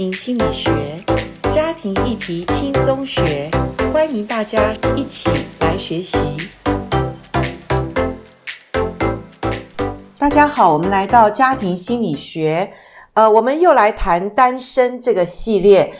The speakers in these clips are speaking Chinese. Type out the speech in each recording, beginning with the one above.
庭心理学，家庭议题轻松学，欢迎大家一起来学习。大家好，我们来到家庭心理学，呃，我们又来谈单身这个系列。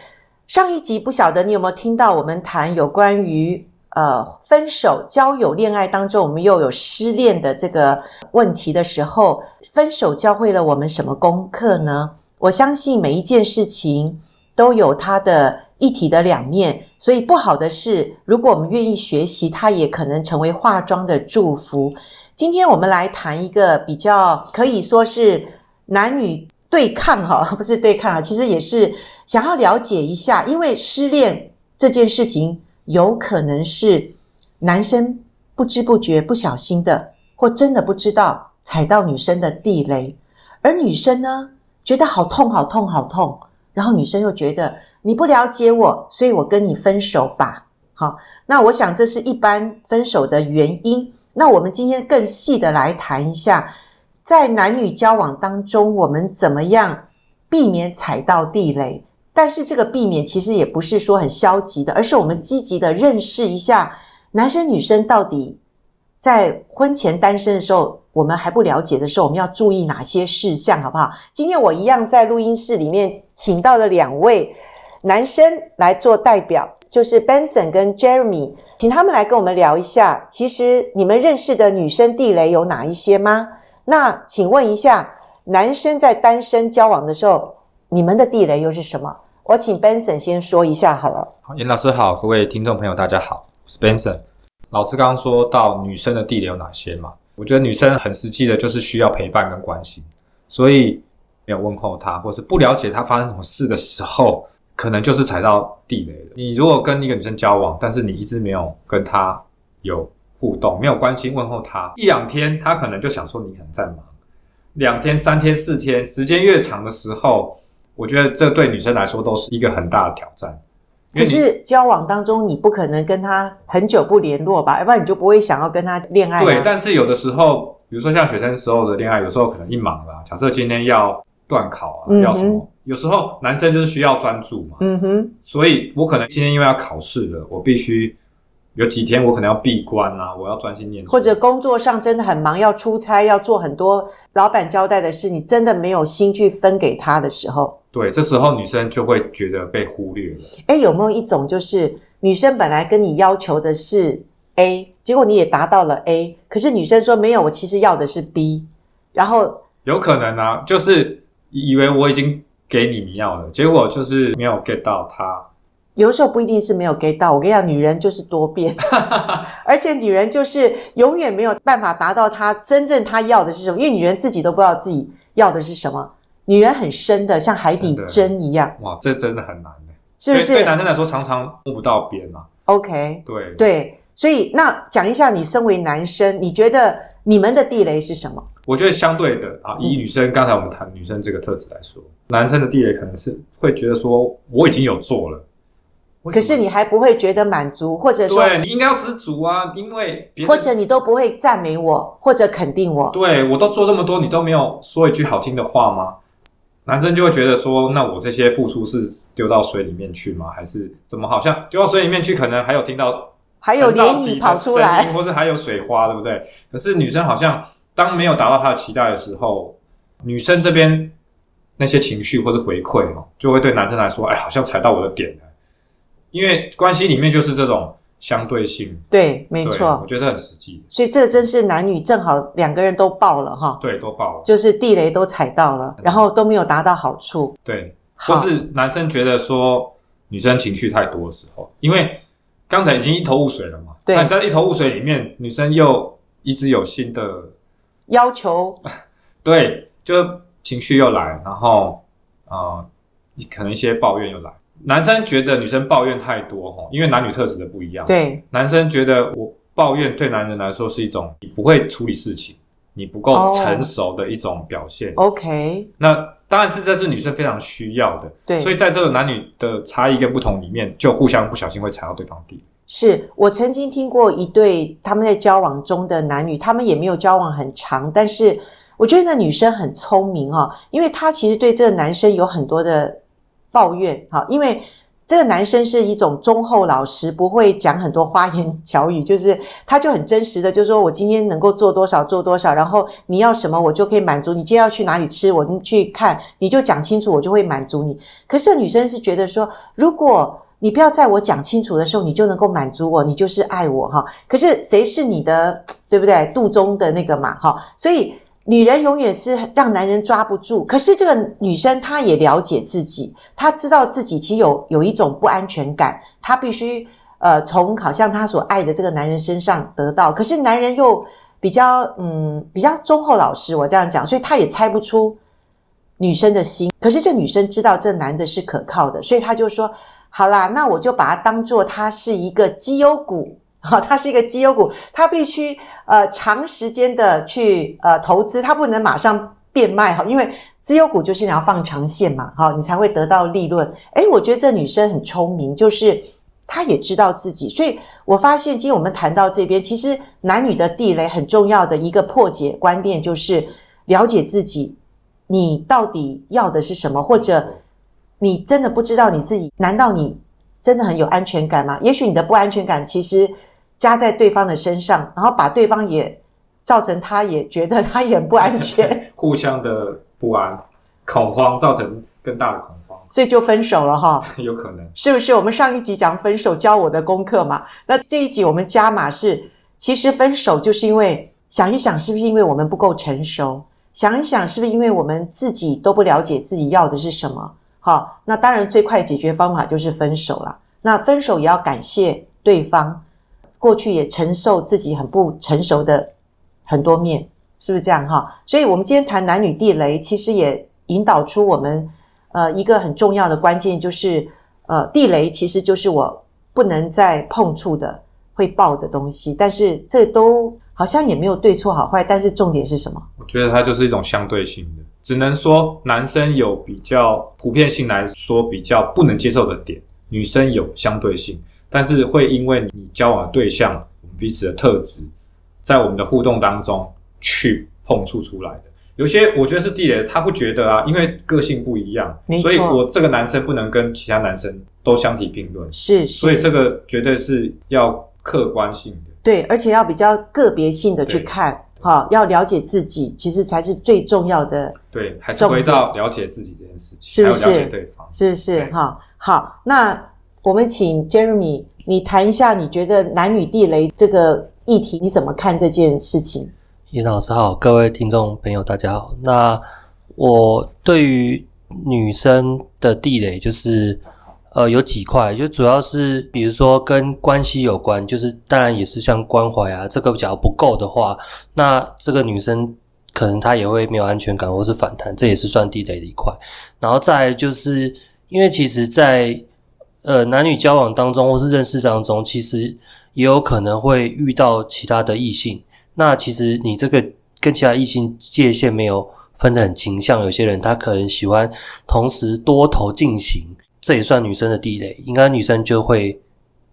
上一集不晓得你有没有听到我们谈有关于呃分手、交友、恋爱当中，我们又有失恋的这个问题的时候，分手教会了我们什么功课呢？我相信每一件事情都有它的一体的两面，所以不好的事，如果我们愿意学习，它也可能成为化妆的祝福。今天我们来谈一个比较可以说是男女对抗哈，不是对抗啊，其实也是想要了解一下，因为失恋这件事情有可能是男生不知不觉、不小心的，或真的不知道踩到女生的地雷，而女生呢，觉得好痛好痛好痛，然后女生又觉得你不了解我，所以我跟你分手吧。好，那我想这是一般分手的原因。那我们今天更细的来谈一下，在男女交往当中，我们怎么样避免踩到地雷？但是这个避免其实也不是说很消极的，而是我们积极的认识一下男生女生到底在婚前单身的时候。我们还不了解的时候，我们要注意哪些事项，好不好？今天我一样在录音室里面请到了两位男生来做代表，就是 Benson 跟 Jeremy，请他们来跟我们聊一下。其实你们认识的女生地雷有哪一些吗？那请问一下，男生在单身交往的时候，你们的地雷又是什么？我请 Benson 先说一下好了。好，严老师好，各位听众朋友大家好，我是 Benson。老师刚刚说到女生的地雷有哪些吗？我觉得女生很实际的，就是需要陪伴跟关心，所以没有问候她，或是不了解她发生什么事的时候，可能就是踩到地雷了。你如果跟一个女生交往，但是你一直没有跟她有互动，没有关心问候她，一两天她可能就想说你可能在忙，两天、三天、四天，时间越长的时候，我觉得这对女生来说都是一个很大的挑战。可是交往当中，你不可能跟他很久不联络吧？要不然你就不会想要跟他恋爱啊。对，但是有的时候，比如说像学生时候的恋爱，有时候可能一忙啦。假设今天要断考啊，嗯，要什么？有时候男生就是需要专注嘛。嗯哼。所以我可能今天因为要考试了，我必须有几天我可能要闭关啊，我要专心念书。或者工作上真的很忙，要出差，要做很多老板交代的事，你真的没有心去分给他的时候。对，这时候女生就会觉得被忽略了。诶，有没有一种就是女生本来跟你要求的是 A，结果你也达到了 A，可是女生说没有，我其实要的是 B，然后有可能啊，就是以为我已经给你你要了，结果就是没有 get 到他。有的时候不一定是没有 get 到，我跟你讲，女人就是多变，而且女人就是永远没有办法达到她真正她要的是什么，因为女人自己都不知道自己要的是什么。女人很深的，像海底针一样。哇，这真的很难的，是不是？对男生来说，常常摸不到边啊。OK，对对，所以那讲一下，你身为男生，你觉得你们的地雷是什么？我觉得相对的啊，以女生、嗯、刚才我们谈女生这个特质来说，男生的地雷可能是会觉得说，我已经有做了，可是你还不会觉得满足，或者说，对，你应该要知足啊，因为或者你都不会赞美我，或者肯定我，对，我都做这么多，你都没有说一句好听的话吗？男生就会觉得说，那我这些付出是丢到水里面去吗？还是怎么？好像丢到水里面去，可能还有听到还有涟漪跑出来，或是还有水花，对不对？可是女生好像当没有达到她的期待的时候，女生这边那些情绪或是回馈哦，就会对男生来说，哎，好像踩到我的点了。因为关系里面就是这种。相对性，对，没错，我觉得很实际。所以这真是男女正好两个人都爆了哈。对，都爆了，就是地雷都踩到了，然后都没有达到好处。对，或是男生觉得说女生情绪太多的时候，因为刚才已经一头雾水了嘛。对，在一头雾水里面，女生又一直有新的要求。对，就情绪又来，然后呃，可能一些抱怨又来。男生觉得女生抱怨太多哈，因为男女特质的不一样。对，男生觉得我抱怨对男人来说是一种你不会处理事情，你不够成熟的一种表现。Oh, OK，那当然是这是女生非常需要的。对，所以在这个男女的差异跟不同里面，就互相不小心会踩到对方地。是我曾经听过一对他们在交往中的男女，他们也没有交往很长，但是我觉得那女生很聪明哦，因为她其实对这个男生有很多的。抱怨，好，因为。这个男生是一种忠厚老实，不会讲很多花言巧语，就是他就很真实的，就是说我今天能够做多少做多少，然后你要什么我就可以满足你。今天要去哪里吃，我去看，你就讲清楚，我就会满足你。可是女生是觉得说，如果你不要在我讲清楚的时候，你就能够满足我，你就是爱我哈。可是谁是你的，对不对？肚中的那个嘛哈，所以。女人永远是让男人抓不住，可是这个女生她也了解自己，她知道自己其实有有一种不安全感，她必须呃从好像她所爱的这个男人身上得到，可是男人又比较嗯比较忠厚老实，我这样讲，所以她也猜不出女生的心。可是这女生知道这男的是可靠的，所以她就说：好啦，那我就把他当做他是一个绩优股。好，它是一个绩优股，它必须呃长时间的去呃投资，它不能马上变卖哈，因为绩优股就是你要放长线嘛，好，你才会得到利润。诶，我觉得这女生很聪明，就是她也知道自己，所以我发现今天我们谈到这边，其实男女的地雷很重要的一个破解观念就是了解自己，你到底要的是什么，或者你真的不知道你自己，难道你真的很有安全感吗？也许你的不安全感其实。加在对方的身上，然后把对方也造成他也觉得他也不安全，互相的不安、恐慌，造成更大的恐慌，所以就分手了哈。有可能是不是？我们上一集讲分手教我的功课嘛？那这一集我们加码是，其实分手就是因为想一想，是不是因为我们不够成熟？想一想，是不是因为我们自己都不了解自己要的是什么？好，那当然最快解决方法就是分手了。那分手也要感谢对方。过去也承受自己很不成熟的很多面，是不是这样哈？所以，我们今天谈男女地雷，其实也引导出我们呃一个很重要的关键，就是呃地雷其实就是我不能再碰触的会爆的东西。但是这都好像也没有对错好坏，但是重点是什么？我觉得它就是一种相对性的，只能说男生有比较普遍性来说比较不能接受的点，女生有相对性。但是会因为你交往的对象，我们彼此的特质，在我们的互动当中去碰触出来的。有些我觉得是地雷，他不觉得啊，因为个性不一样，所以我这个男生不能跟其他男生都相提并论。是，是，所以这个绝对是要客观性的，对，而且要比较个别性的去看，哈，要了解自己，其实才是最重要的。对，还是回到了解自己这件事情，是不是？还有了解对方，是不是？哈，好，那。我们请 Jeremy，你谈一下，你觉得男女地雷这个议题，你怎么看这件事情？尹老师好，各位听众朋友大家好。那我对于女生的地雷，就是呃有几块，就主要是比如说跟关系有关，就是当然也是像关怀啊，这个假如不够的话，那这个女生可能她也会没有安全感或是反弹，这也是算地雷的一块。然后再就是因为其实，在呃，男女交往当中或是认识当中，其实也有可能会遇到其他的异性。那其实你这个跟其他异性界限没有分得很清，像有些人他可能喜欢同时多头进行，这也算女生的地雷。应该女生就会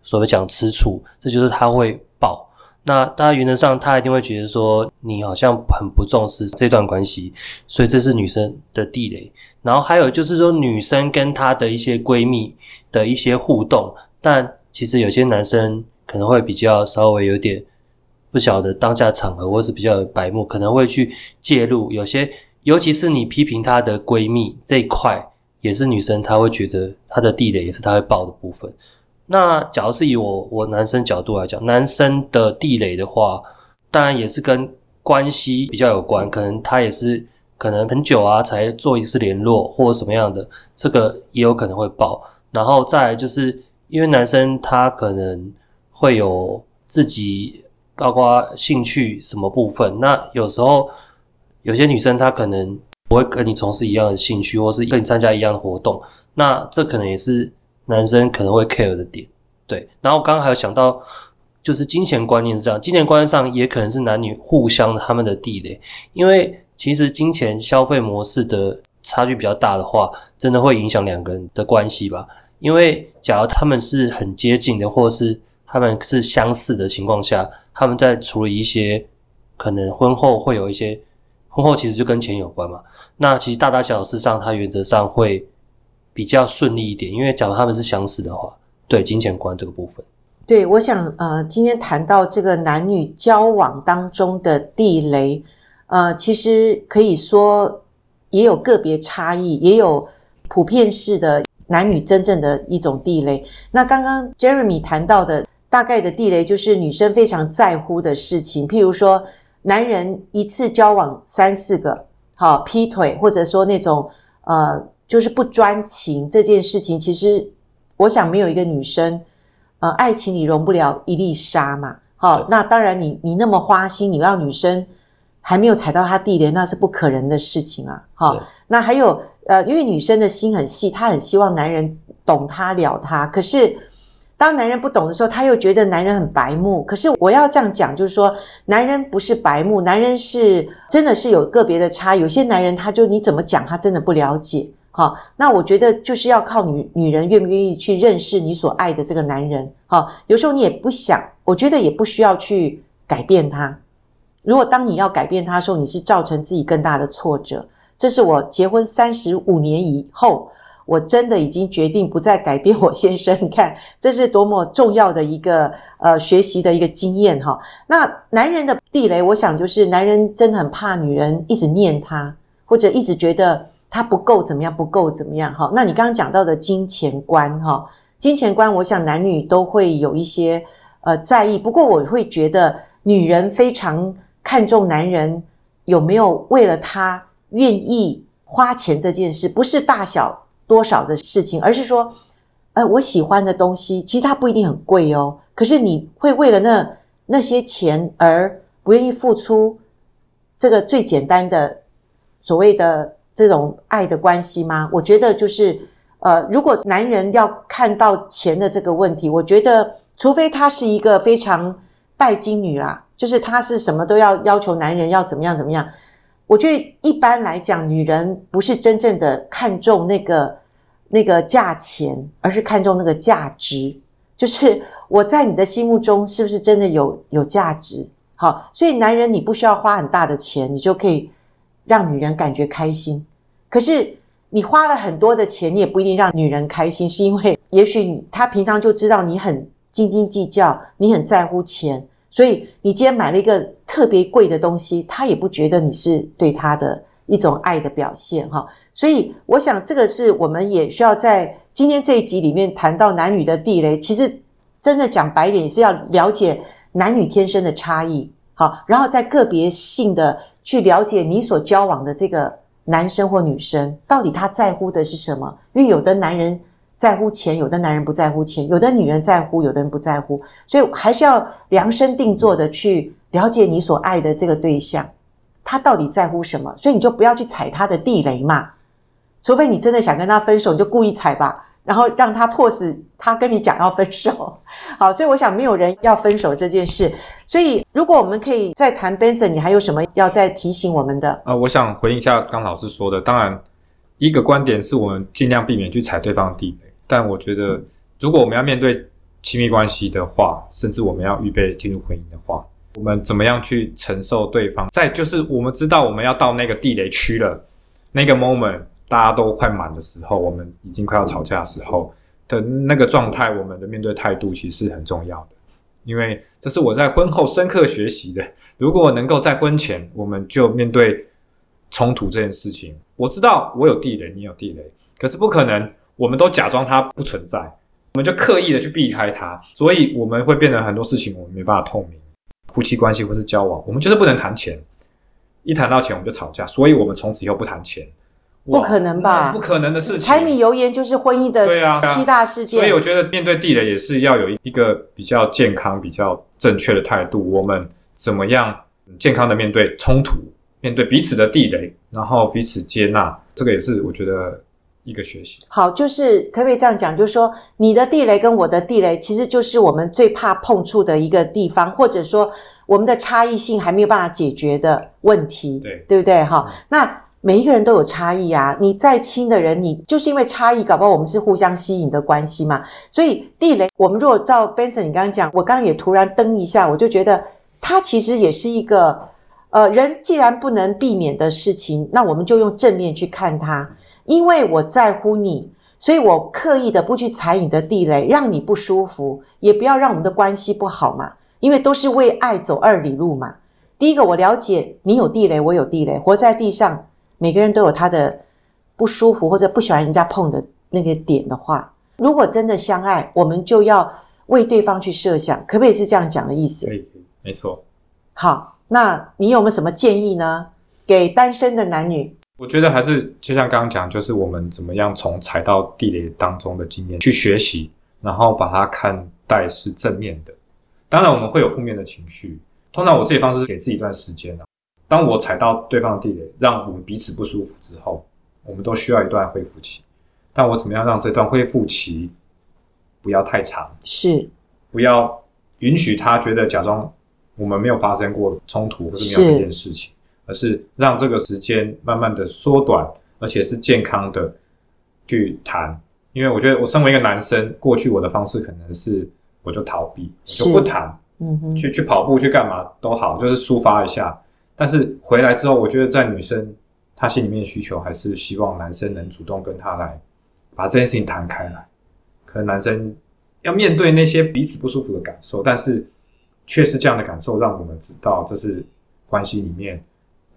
所谓讲吃醋，这就是他会爆。那大家原则上他一定会觉得说你好像很不重视这段关系，所以这是女生的地雷。然后还有就是说，女生跟她的一些闺蜜的一些互动，但其实有些男生可能会比较稍微有点不晓得当下场合，或是比较有白目，可能会去介入。有些，尤其是你批评她的闺蜜这一块，也是女生她会觉得她的地雷，也是她会爆的部分。那假如是以我我男生角度来讲，男生的地雷的话，当然也是跟关系比较有关，可能他也是。可能很久啊，才做一次联络或者什么样的，这个也有可能会爆。然后再来就是因为男生他可能会有自己包括兴趣什么部分，那有时候有些女生她可能不会跟你从事一样的兴趣，或是跟你参加一样的活动，那这可能也是男生可能会 care 的点。对，然后刚刚还有想到就是金钱观念是这样，金钱观念上也可能是男女互相他们的地雷，因为。其实金钱消费模式的差距比较大的话，真的会影响两个人的关系吧？因为假如他们是很接近的，或是他们是相似的情况下，他们在处理一些可能婚后会有一些婚后其实就跟钱有关嘛。那其实大大小小事上，他原则上会比较顺利一点。因为假如他们是相似的话，对金钱观这个部分，对，我想呃，今天谈到这个男女交往当中的地雷，呃，其实可以说也有个别差异，也有普遍式的男女真正的一种地雷。那刚刚 Jeremy 谈到的大概的地雷，就是女生非常在乎的事情，譬如说。男人一次交往三四个，好劈腿，或者说那种呃，就是不专情这件事情，其实我想没有一个女生，呃，爱情里容不了一粒沙嘛。好，那当然你你那么花心，你让女生还没有踩到她地雷，那是不可能的事情啊。好，那还有呃，因为女生的心很细，她很希望男人懂她了她，可是。当男人不懂的时候，她又觉得男人很白目。可是我要这样讲，就是说，男人不是白目，男人是真的是有个别的差。有些男人他就你怎么讲，他真的不了解。好，那我觉得就是要靠女女人愿不愿意去认识你所爱的这个男人。好，有时候你也不想，我觉得也不需要去改变他。如果当你要改变他的时候，你是造成自己更大的挫折。这是我结婚三十五年以后。我真的已经决定不再改变我先生，你看这是多么重要的一个呃学习的一个经验哈。那男人的地雷，我想就是男人真的很怕女人一直念他，或者一直觉得他不够怎么样，不够怎么样哈。那你刚刚讲到的金钱观哈，金钱观，我想男女都会有一些呃在意。不过我会觉得女人非常看重男人有没有为了他愿意花钱这件事，不是大小。多少的事情，而是说，呃，我喜欢的东西，其实它不一定很贵哦。可是你会为了那那些钱而不愿意付出这个最简单的所谓的这种爱的关系吗？我觉得就是，呃，如果男人要看到钱的这个问题，我觉得除非他是一个非常拜金女啦，就是他是什么都要要求男人要怎么样怎么样。我觉得一般来讲，女人不是真正的看重那个那个价钱，而是看重那个价值。就是我在你的心目中是不是真的有有价值？好，所以男人你不需要花很大的钱，你就可以让女人感觉开心。可是你花了很多的钱，你也不一定让女人开心，是因为 也许她平常就知道你很斤斤计较，你很在乎钱。所以你今天买了一个特别贵的东西，她也不觉得你是对她的一种爱的表现哈。所以我想这个是我们也需要在今天这一集里面谈到男女的地雷。其实真的讲白一点，也是要了解男女天生的差异，好，然后在个别性的去了解你所交往的这个男生或女生到底他在乎的是什么。因为有的男人。在乎钱，有的男人不在乎钱，有的女人在乎，有的人不在乎，所以还是要量身定做的去了解你所爱的这个对象，他到底在乎什么，所以你就不要去踩他的地雷嘛，除非你真的想跟他分手，你就故意踩吧，然后让他迫使他跟你讲要分手。好，所以我想没有人要分手这件事，所以如果我们可以再谈 Benson，你还有什么要再提醒我们的？呃，我想回应一下刚老师说的，当然一个观点是我们尽量避免去踩对方的地雷。但我觉得，如果我们要面对亲密关系的话，甚至我们要预备进入婚姻的话，我们怎么样去承受对方？再就是我们知道我们要到那个地雷区了，那个 moment 大家都快满的时候，我们已经快要吵架的时候的那个状态，我们的面对态度其实是很重要的。因为这是我在婚后深刻学习的。如果我能够在婚前，我们就面对冲突这件事情，我知道我有地雷，你有地雷，可是不可能。我们都假装它不存在，我们就刻意的去避开它，所以我们会变得很多事情我们没办法透明。夫妻关系或是交往，我们就是不能谈钱，一谈到钱我们就吵架，所以我们从此以后不谈钱。不可能吧？不可能的事情。柴米油盐就是婚姻的七大事件。所以我觉得面对地雷也是要有一个比较健康、比较正确的态度。我们怎么样健康的面对冲突，面对彼此的地雷，然后彼此接纳，这个也是我觉得。一个学习好，就是可不可以这样讲？就是说，你的地雷跟我的地雷，其实就是我们最怕碰触的一个地方，或者说我们的差异性还没有办法解决的问题，对，对不对？哈、嗯，那每一个人都有差异啊。你再亲的人，你就是因为差异，搞不好我们是互相吸引的关系嘛。所以地雷，我们如果照 Benson 你刚刚讲，我刚刚也突然登一下，我就觉得它其实也是一个，呃，人既然不能避免的事情，那我们就用正面去看它。因为我在乎你，所以我刻意的不去踩你的地雷，让你不舒服，也不要让我们的关系不好嘛。因为都是为爱走二里路嘛。第一个，我了解你有地雷，我有地雷，活在地上，每个人都有他的不舒服或者不喜欢人家碰的那个点的话，如果真的相爱，我们就要为对方去设想，可不可以是这样讲的意思？可以，可以，没错。好，那你有没有什么建议呢？给单身的男女？我觉得还是就像刚刚讲，就是我们怎么样从踩到地雷当中的经验去学习，然后把它看待是正面的。当然我们会有负面的情绪，通常我自己方式是给自己一段时间啊。当我踩到对方的地雷，让我们彼此不舒服之后，我们都需要一段恢复期。但我怎么样让这段恢复期不要太长？是，不要允许他觉得假装我们没有发生过冲突或者没有这件事情。而是让这个时间慢慢的缩短，而且是健康的去谈。因为我觉得我身为一个男生，过去我的方式可能是我就逃避，我就不谈，嗯哼，去去跑步去干嘛都好，就是抒发一下。但是回来之后，我觉得在女生她心里面的需求还是希望男生能主动跟她来把这件事情谈开来。可能男生要面对那些彼此不舒服的感受，但是却是这样的感受让我们知道这是关系里面。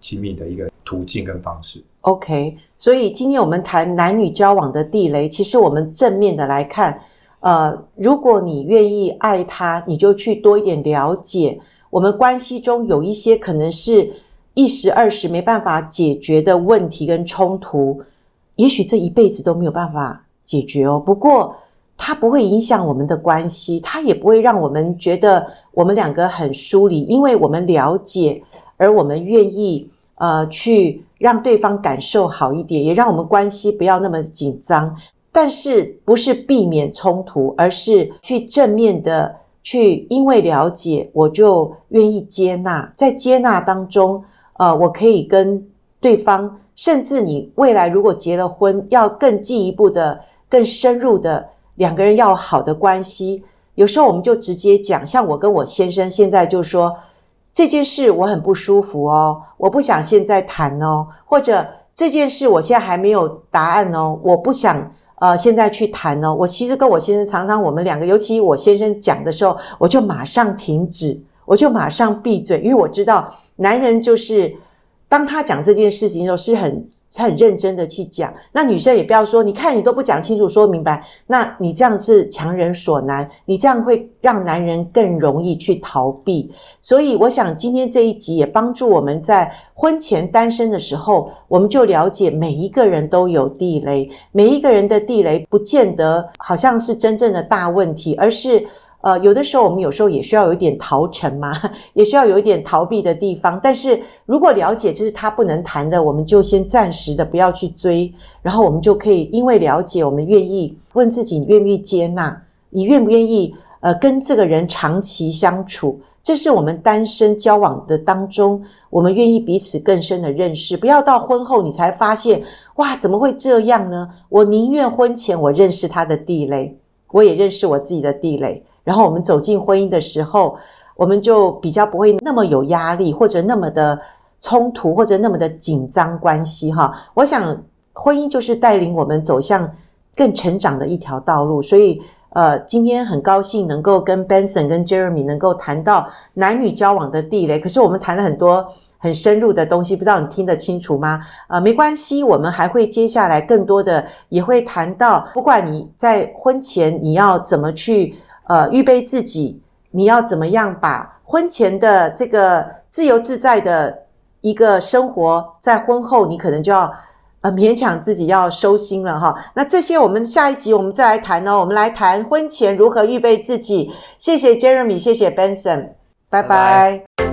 亲密的一个途径跟方式。OK，所以今天我们谈男女交往的地雷，其实我们正面的来看，呃，如果你愿意爱他，你就去多一点了解，我们关系中有一些可能是一时二时没办法解决的问题跟冲突，也许这一辈子都没有办法解决哦。不过它不会影响我们的关系，它也不会让我们觉得我们两个很疏离，因为我们了解。而我们愿意，呃，去让对方感受好一点，也让我们关系不要那么紧张。但是不是避免冲突，而是去正面的去，因为了解，我就愿意接纳。在接纳当中，呃，我可以跟对方，甚至你未来如果结了婚，要更进一步的、更深入的两个人要好的关系。有时候我们就直接讲，像我跟我先生现在就说。这件事我很不舒服哦，我不想现在谈哦，或者这件事我现在还没有答案哦，我不想呃现在去谈呢。我其实跟我先生常常我们两个，尤其我先生讲的时候，我就马上停止，我就马上闭嘴，因为我知道男人就是。当他讲这件事情的时候，是很很认真的去讲。那女生也不要说，你看你都不讲清楚、说明白，那你这样是强人所难，你这样会让男人更容易去逃避。所以，我想今天这一集也帮助我们在婚前单身的时候，我们就了解每一个人都有地雷，每一个人的地雷不见得好像是真正的大问题，而是。呃，有的时候我们有时候也需要有一点逃城嘛，也需要有一点逃避的地方。但是如果了解就是他不能谈的，我们就先暂时的不要去追，然后我们就可以因为了解，我们愿意问自己，你愿不愿意接纳？你愿不愿意呃跟这个人长期相处？这是我们单身交往的当中，我们愿意彼此更深的认识，不要到婚后你才发现，哇，怎么会这样呢？我宁愿婚前我认识他的地雷，我也认识我自己的地雷。然后我们走进婚姻的时候，我们就比较不会那么有压力，或者那么的冲突，或者那么的紧张关系哈。我想婚姻就是带领我们走向更成长的一条道路。所以呃，今天很高兴能够跟 Benson 跟 Jeremy 能够谈到男女交往的地雷。可是我们谈了很多很深入的东西，不知道你听得清楚吗？呃，没关系，我们还会接下来更多的也会谈到，不管你在婚前你要怎么去。呃，预备自己，你要怎么样把婚前的这个自由自在的一个生活，在婚后你可能就要呃勉强自己要收心了哈。那这些我们下一集我们再来谈哦，我们来谈婚前如何预备自己。谢谢 Jeremy，谢谢 Benson，拜拜。拜拜。